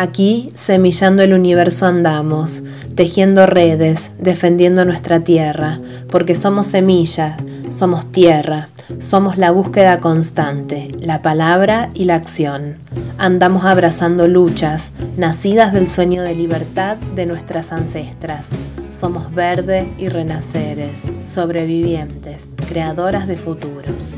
Aquí, semillando el universo andamos, tejiendo redes, defendiendo nuestra tierra, porque somos semilla, somos tierra, somos la búsqueda constante, la palabra y la acción. Andamos abrazando luchas, nacidas del sueño de libertad de nuestras ancestras. Somos verde y renaceres, sobrevivientes, creadoras de futuros.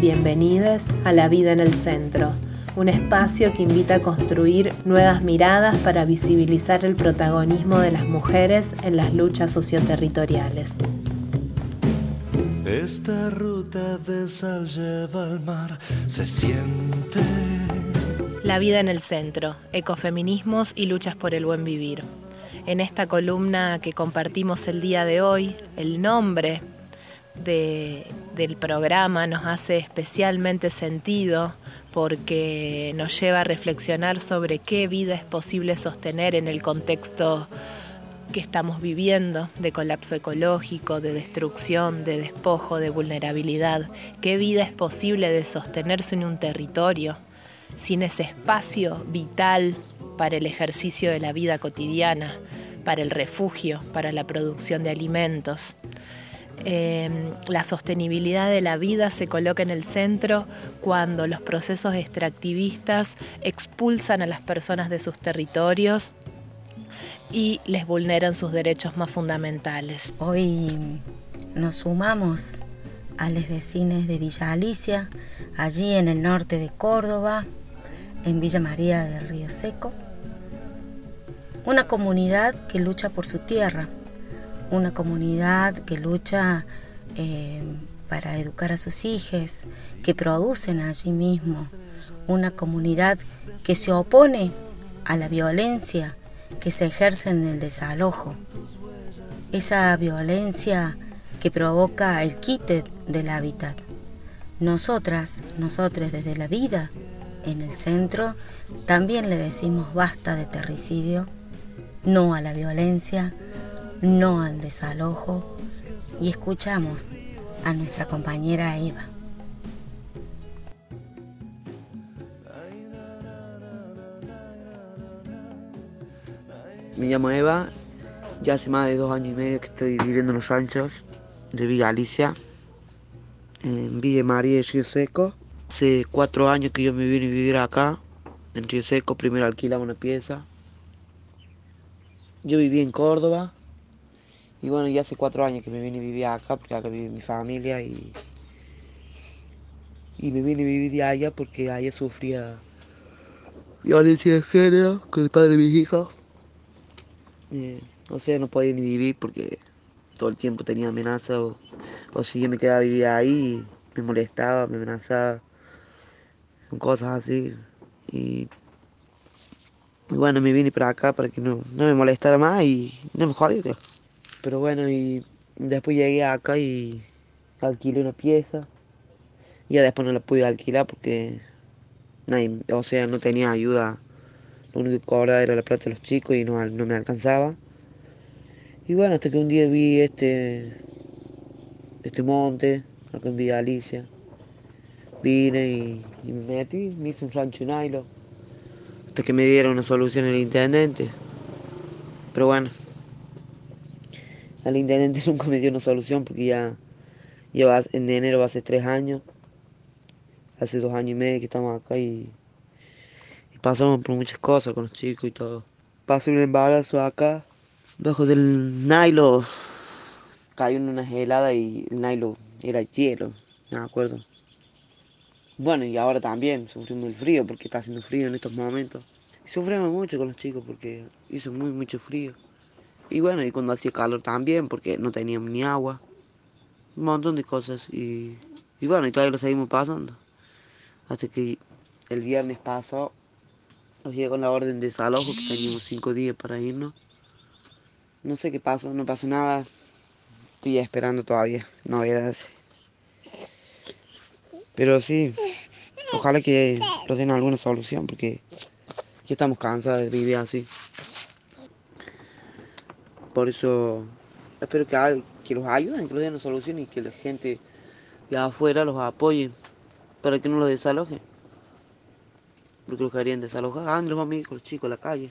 Bienvenidos a La Vida en el Centro un espacio que invita a construir nuevas miradas para visibilizar el protagonismo de las mujeres en las luchas socioterritoriales. Esta ruta de sal lleva al mar, se siente. La vida en el centro, ecofeminismos y luchas por el buen vivir. En esta columna que compartimos el día de hoy, el nombre del programa nos hace especialmente sentido porque nos lleva a reflexionar sobre qué vida es posible sostener en el contexto que estamos viviendo de colapso ecológico, de destrucción, de despojo, de vulnerabilidad, qué vida es posible de sostenerse en un territorio sin ese espacio vital para el ejercicio de la vida cotidiana, para el refugio, para la producción de alimentos. Em, la sostenibilidad de la vida se coloca en el centro cuando los procesos extractivistas expulsan a las personas de sus territorios y les vulneran sus derechos más fundamentales. Hoy nos sumamos a los vecinos de Villa Alicia, allí en el norte de Córdoba, en Villa María del Río Seco, una comunidad que lucha por su tierra una comunidad que lucha eh, para educar a sus hijos, que producen allí mismo, una comunidad que se opone a la violencia que se ejerce en el desalojo, esa violencia que provoca el quite del hábitat. Nosotras, nosotros desde la vida en el centro, también le decimos basta de terricidio, no a la violencia, no al desalojo y escuchamos a nuestra compañera Eva. Me llamo Eva, ya hace más de dos años y medio que estoy viviendo en los ranchos de Villa Alicia, en Villa María de Río Seco. Hace cuatro años que yo me vine a vivir acá, en Río Seco, primero alquilaba una pieza. Yo viví en Córdoba, y bueno, ya hace cuatro años que me vine a vivir acá, porque acá vive mi familia y, y me vine a vivir de allá porque allá sufría violencia de género con el padre de mis hijos. Eh, o sea, no podía ni vivir porque todo el tiempo tenía amenazas o, si yo me quedaba a vivir ahí, me molestaba, me amenazaba cosas así. Y, bueno, me vine para acá para que no, no me molestara más y no me jodiera. Pero bueno, y después llegué acá y alquilé una pieza. Y ya después no la pude alquilar porque nadie, o sea, no tenía ayuda. Lo único que cobraba era la plata de los chicos y no, no me alcanzaba. Y bueno, hasta que un día vi este, este monte, acá en Villa Alicia. Vine y, me metí, me hice un rancho Hasta que me dieron una solución el intendente. Pero bueno, al intendente nunca me dio una solución porque ya lleva en enero ser tres años. Hace dos años y medio que estamos acá y, pasamos por muchas cosas con los chicos y todo. Pasé un embarazo acá, bajo del nylon. Cayó en una helada y el nylon era hielo, me acuerdo. Bueno, y ahora también sufrimos el frío porque está haciendo frío en estos momentos. Sufrimos mucho con los chicos porque hizo muy, mucho frío. Y bueno, y cuando hacía calor también, porque no teníamos ni agua. Un montón de cosas. Y, y bueno, y todavía lo seguimos pasando. Hasta que el viernes pasó, nos llegó la orden de desalojo, que teníamos cinco días para irnos. No sé qué pasó, no pasó nada. Estoy esperando todavía novedades. Pero sí, ojalá que nos den alguna solución, porque ya estamos cansados de vivir así. Por eso espero que, los ayuden, que los den solución y que la gente de afuera los apoye para que no los desalojen. porque los querían desalojar. Ando los amigos, los chicos a la calle.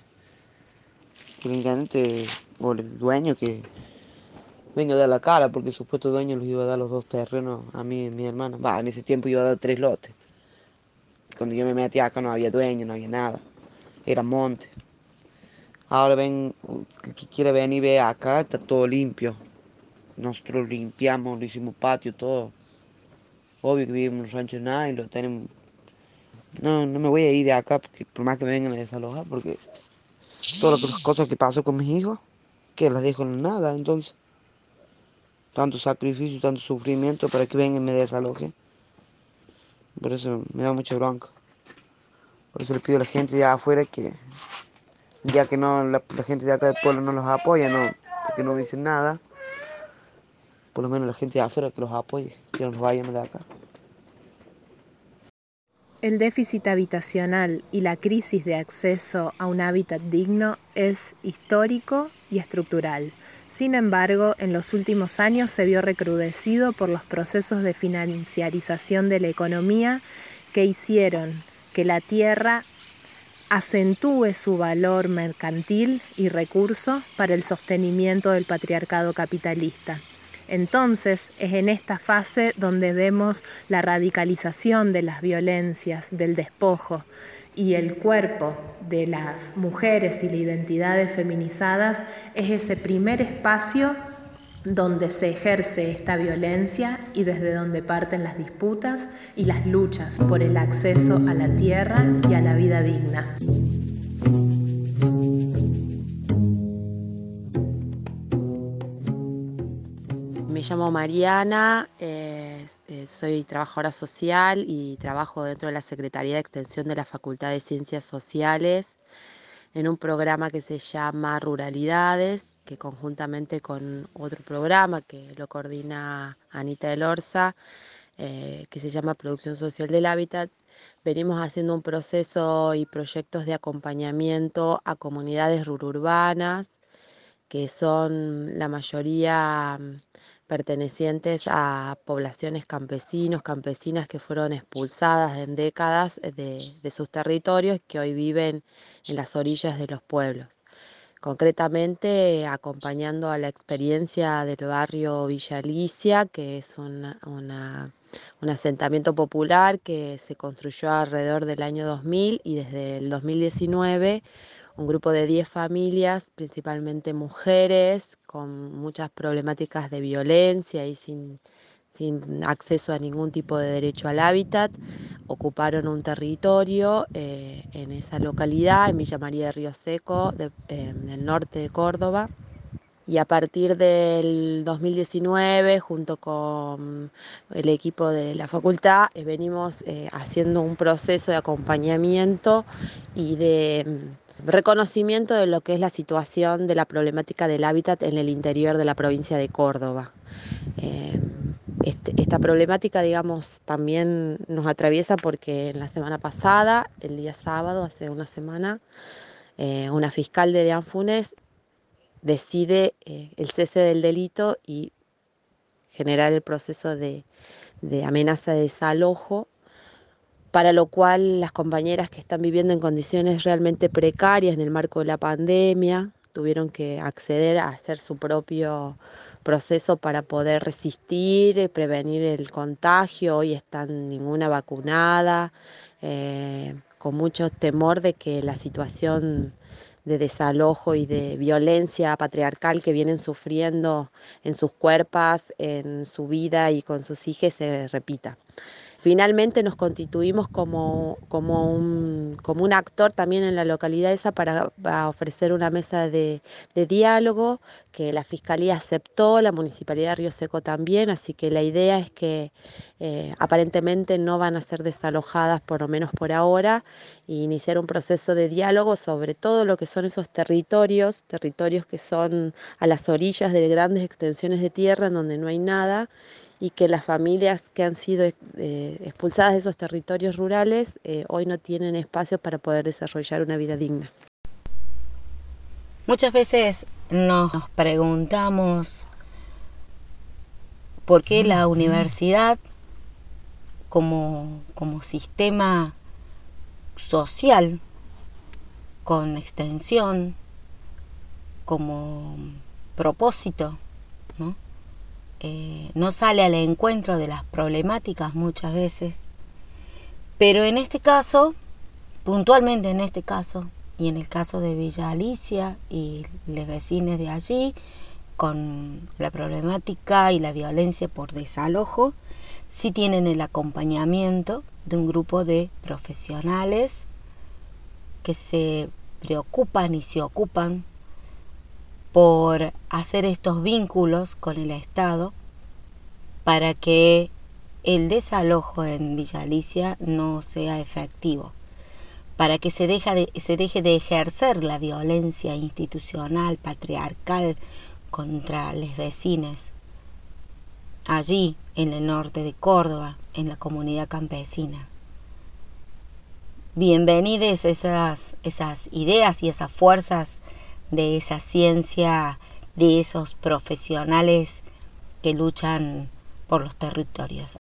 Que el o el dueño que venga a dar la cara, porque supuesto dueño los iba a dar los dos terrenos a mí y a mi hermana. Va, en ese tiempo iba a dar tres lotes. Cuando yo me metí acá no había dueño, no había nada. Era monte. Ahora ven, el que quiere venir ve acá, está todo limpio. Nosotros limpiamos, lo hicimos patio, todo. Obvio que vivimos en un rancho nada y lo tenemos. No, no me voy a ir de acá porque por más que me vengan a desalojar, porque todas las cosas que pasó con mis hijos, que las dejo en nada, entonces. Tanto sacrificio, tanto sufrimiento para que vengan y me desalojen. Por eso me da mucha bronca. Por eso le pido a la gente de afuera que, ya que no la, gente de acá del pueblo no los apoya, no, porque no dicen nada, por lo menos la gente de afuera que los apoye, que no nos vayan de acá. El déficit habitacional y la crisis de acceso a un hábitat digno es histórico y estructural. Sin embargo, en los últimos años se vio recrudecido por los procesos de financiarización de la economía que hicieron que la tierra acentúe su valor mercantil y recurso para el sostenimiento del patriarcado capitalista. Entonces es en esta fase donde vemos la radicalización de las violencias, del despojo, y el cuerpo de las mujeres y las identidades feminizadas es ese primer espacio donde se ejerce esta violencia y desde donde parten las disputas y las luchas por el acceso a la tierra y a la vida digna. Me llamo Mariana, eh, soy trabajadora social y trabajo dentro de la Secretaría de Extensión de la Facultad de Ciencias Sociales en un programa que se llama Ruralidades, que conjuntamente con otro programa que lo coordina Anita Elorza, eh, que se llama Producción Social del Hábitat, venimos haciendo un proceso y proyectos de acompañamiento a comunidades rururbanas, que son la mayoría pertenecientes a poblaciones campesinos, campesinas que fueron expulsadas en décadas de, sus territorios que hoy viven en las orillas de los pueblos. Concretamente, acompañando a la experiencia del barrio Villa Alicia, que es un asentamiento popular que se construyó alrededor del año 2000 y desde el 2019 un grupo de 10 familias, principalmente mujeres, con muchas problemáticas de violencia y sin, acceso a ningún tipo de derecho al hábitat, ocuparon un territorio eh, en esa localidad, en Villa María de Río Seco, en el norte de Córdoba. Y a partir del 2019, junto con el equipo de la facultad, eh, venimos eh, haciendo un proceso de acompañamiento y de reconocimiento de lo que es la situación de la problemática del hábitat en el interior de la provincia de Córdoba. Este, esta problemática, digamos, también nos atraviesa porque en la semana pasada, el día sábado, hace una semana, eh, una fiscal de Deanfunes decide eh, el cese del delito y generar el proceso de, de amenaza de desalojo para lo cual las compañeras que están viviendo en condiciones realmente precarias en el marco de la pandemia tuvieron que acceder a hacer su propio proceso para poder resistir, y prevenir el contagio. Hoy están ninguna vacunada, eh, con mucho temor de que la situación de desalojo y de violencia patriarcal que vienen sufriendo en sus cuerpos, en su vida y con sus hijos se repita. Finalmente nos constituimos como, como, un, como un actor también en la localidad esa para, ofrecer una mesa de, diálogo que la Fiscalía aceptó, la Municipalidad de Río Seco también, así que la idea es que eh, aparentemente no van a ser desalojadas por lo menos por ahora e iniciar un proceso de diálogo sobre todo lo que son esos territorios, territorios que son a las orillas de grandes extensiones de tierra en donde no hay nada y que las familias que han sido eh, expulsadas de esos territorios rurales eh, hoy no tienen espacio para poder desarrollar una vida digna. Muchas veces nos preguntamos por qué la universidad como, como sistema social con extensión como propósito. Eh, no sale al encuentro de las problemáticas muchas veces, pero en este caso, puntualmente en este caso, y en el caso de Villa Alicia y los vecinos de allí, con la problemática y la violencia por desalojo, sí tienen el acompañamiento de un grupo de profesionales que se preocupan y se ocupan por hacer estos vínculos con el Estado para que el desalojo en Villa Alicia no sea efectivo, para que se, se deje de ejercer la violencia institucional, patriarcal, contra los vecinos, allí en el norte de Córdoba, en la comunidad campesina. Bienvenidas esas, esas ideas y esas fuerzas de esa ciencia, de esos profesionales que luchan por los territorios.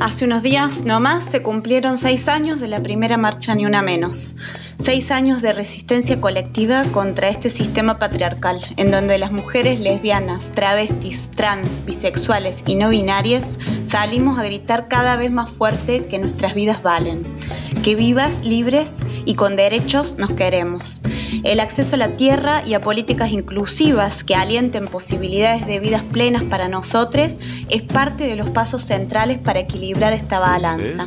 Hace unos días nomás se cumplieron seis años de la primera marcha Ni Una Menos. Seis años de resistencia colectiva contra este sistema patriarcal, en donde las mujeres lesbianas, travestis, trans, bisexuales y no binarias salimos a gritar cada vez más fuerte que nuestras vidas valen, que vivas, libres y con derechos nos queremos el acceso a la tierra y a políticas inclusivas que alienten posibilidades de vidas plenas para nosotros es parte de los pasos centrales para equilibrar esta balanza.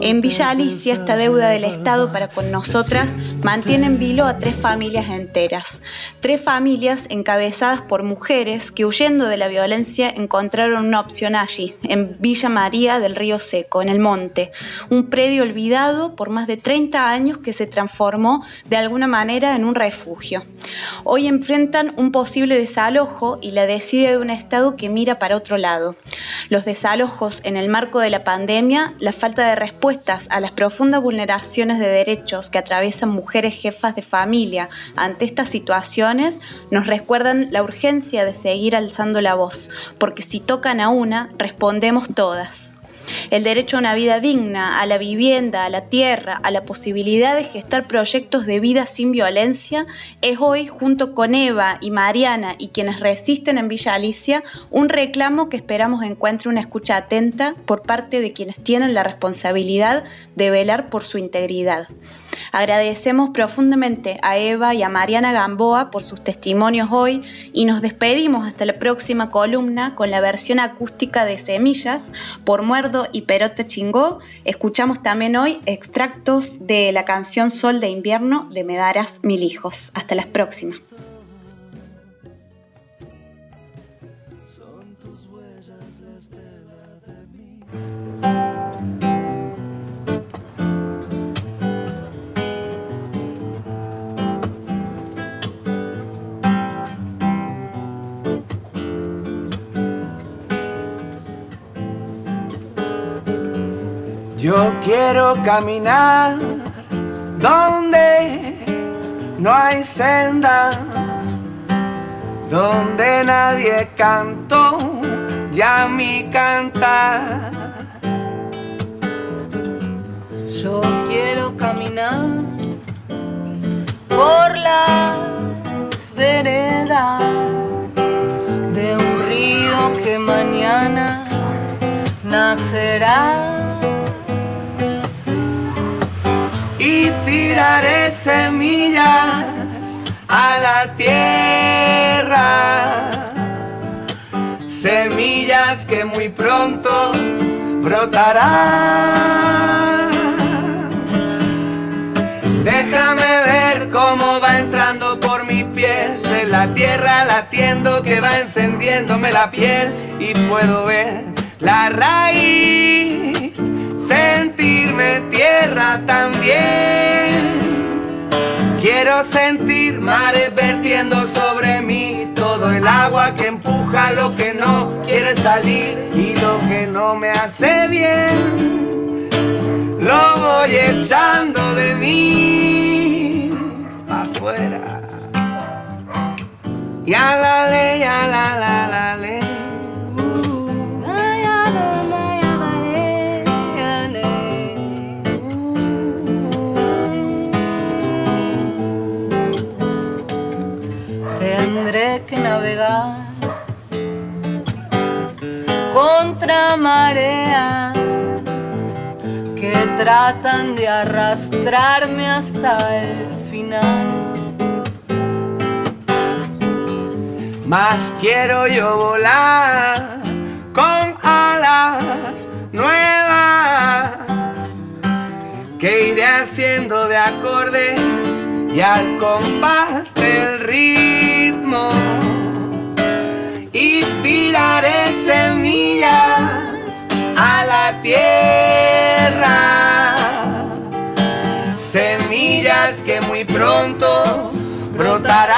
En Villa Alicia, esta deuda del Estado para con nosotras mantiene en vilo a tres familias enteras. Tres familias encabezadas por mujeres que huyendo de la violencia encontraron una opción allí, en Villa María del Río Seco, en el monte, un predio olvidado por más de 30 años que se transformó de alguna manera en un refugio. Hoy enfrentan un posible desalojo y la decide de un Estado que mira para otro lado. Los desalojos en el marco de la pandemia, la falta de respuestas a las profundas vulneraciones de derechos que atraviesan mujeres jefas de familia ante estas situaciones, nos recuerdan la urgencia de seguir alzando la voz, porque si tocan a una, respondemos todas. El derecho a una vida digna, a la vivienda, a la tierra, a la posibilidad de gestar proyectos de vida sin violencia, es hoy, junto con Eva y Mariana y quienes resisten en Villa Alicia, un reclamo que esperamos encuentre una escucha atenta por parte de quienes tienen la responsabilidad de velar por su integridad. Agradecemos profundamente a Eva y a Mariana Gamboa por sus testimonios hoy y nos despedimos hasta la próxima columna con la versión acústica de Semillas por Muerdo y Perote Chingó. Escuchamos también hoy extractos de la canción Sol de Invierno de Me darás mil hijos. Hasta las próximas. Yo quiero caminar donde no hay senda, donde nadie cantó ya mi cantar. Yo quiero caminar por las veredas de un río que mañana nacerá. Tiraré semillas a la tierra. Semillas que muy pronto brotarán. Déjame ver cómo va entrando por mis pies en la tierra latiendo que va encendiéndome la piel y puedo ver la raíz Sentir mares vertiendo sobre mí todo el agua que empuja lo que no quiere salir y lo que no me hace bien. Lo voy echando de mí afuera. Ya la le, ya la la la le. Que navegar contra mareas que tratan de arrastrarme hasta el final. Más quiero yo volar con alas nuevas que iré haciendo de acordes y al compás del y tiraré semillas a la tierra. Semillas que muy pronto brotarán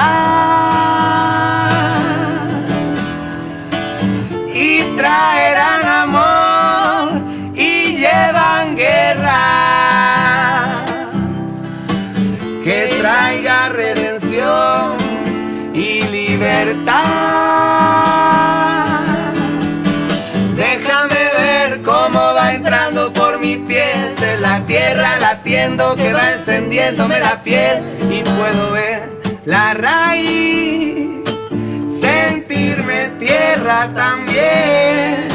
libertad. Déjame ver cómo va entrando por mis pies la tierra latiendo que va encendiéndome la piel y puedo ver la raíz, sentirme tierra también.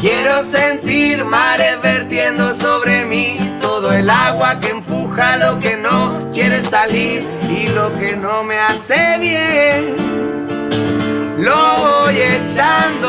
Quiero sentir mares vertiendo sobre mí todo el agua que empuja lo que no quiere salir y lo que no me hace bien. Lo voy echando